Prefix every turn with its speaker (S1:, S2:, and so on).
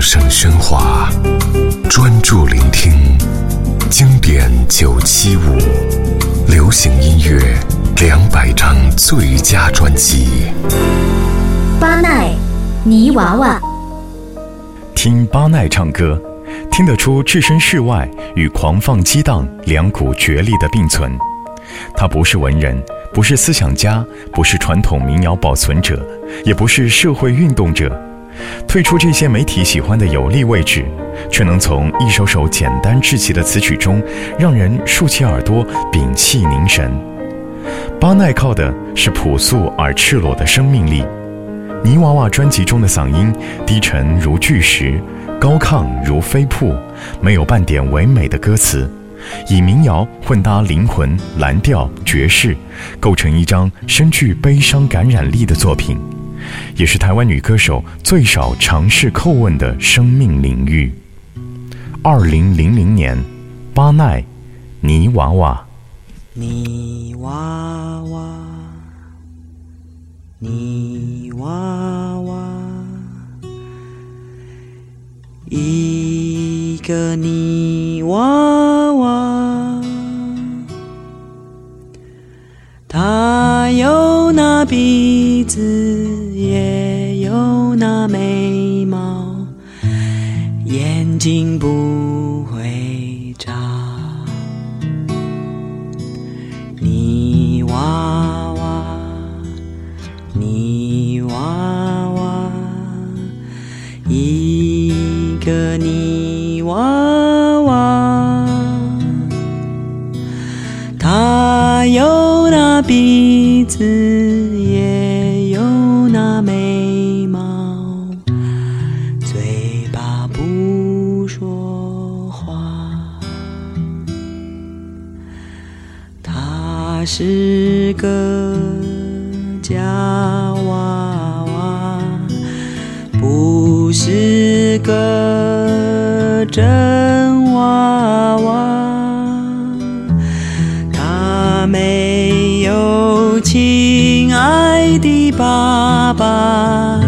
S1: 声喧哗，专注聆听经典九七五，流行音乐两百张最佳专辑。
S2: 巴奈泥娃娃，
S3: 听巴奈唱歌，听得出置身事外与狂放激荡两股角力的并存。他不是文人，不是思想家，不是传统民谣保存者，也不是社会运动者。退出这些媒体喜欢的有利位置，却能从一首首简单至极的词曲中，让人竖起耳朵，屏气凝神。巴奈靠的是朴素而赤裸的生命力。泥娃娃专辑中的嗓音低沉如巨石，高亢如飞瀑，没有半点唯美的歌词，以民谣混搭灵魂、蓝调、爵士，构成一张深具悲伤感染力的作品。也是台湾女歌手最少尝试叩问的生命领域。二零零零年，巴奈，泥娃娃。
S4: 泥娃娃，泥娃娃，一个泥娃娃，它有那鼻子。眉毛，眼睛不会眨。泥娃娃，泥娃娃，一个泥娃娃，他有那鼻子。是个假娃娃，不是个真娃娃。他没有亲爱的爸爸。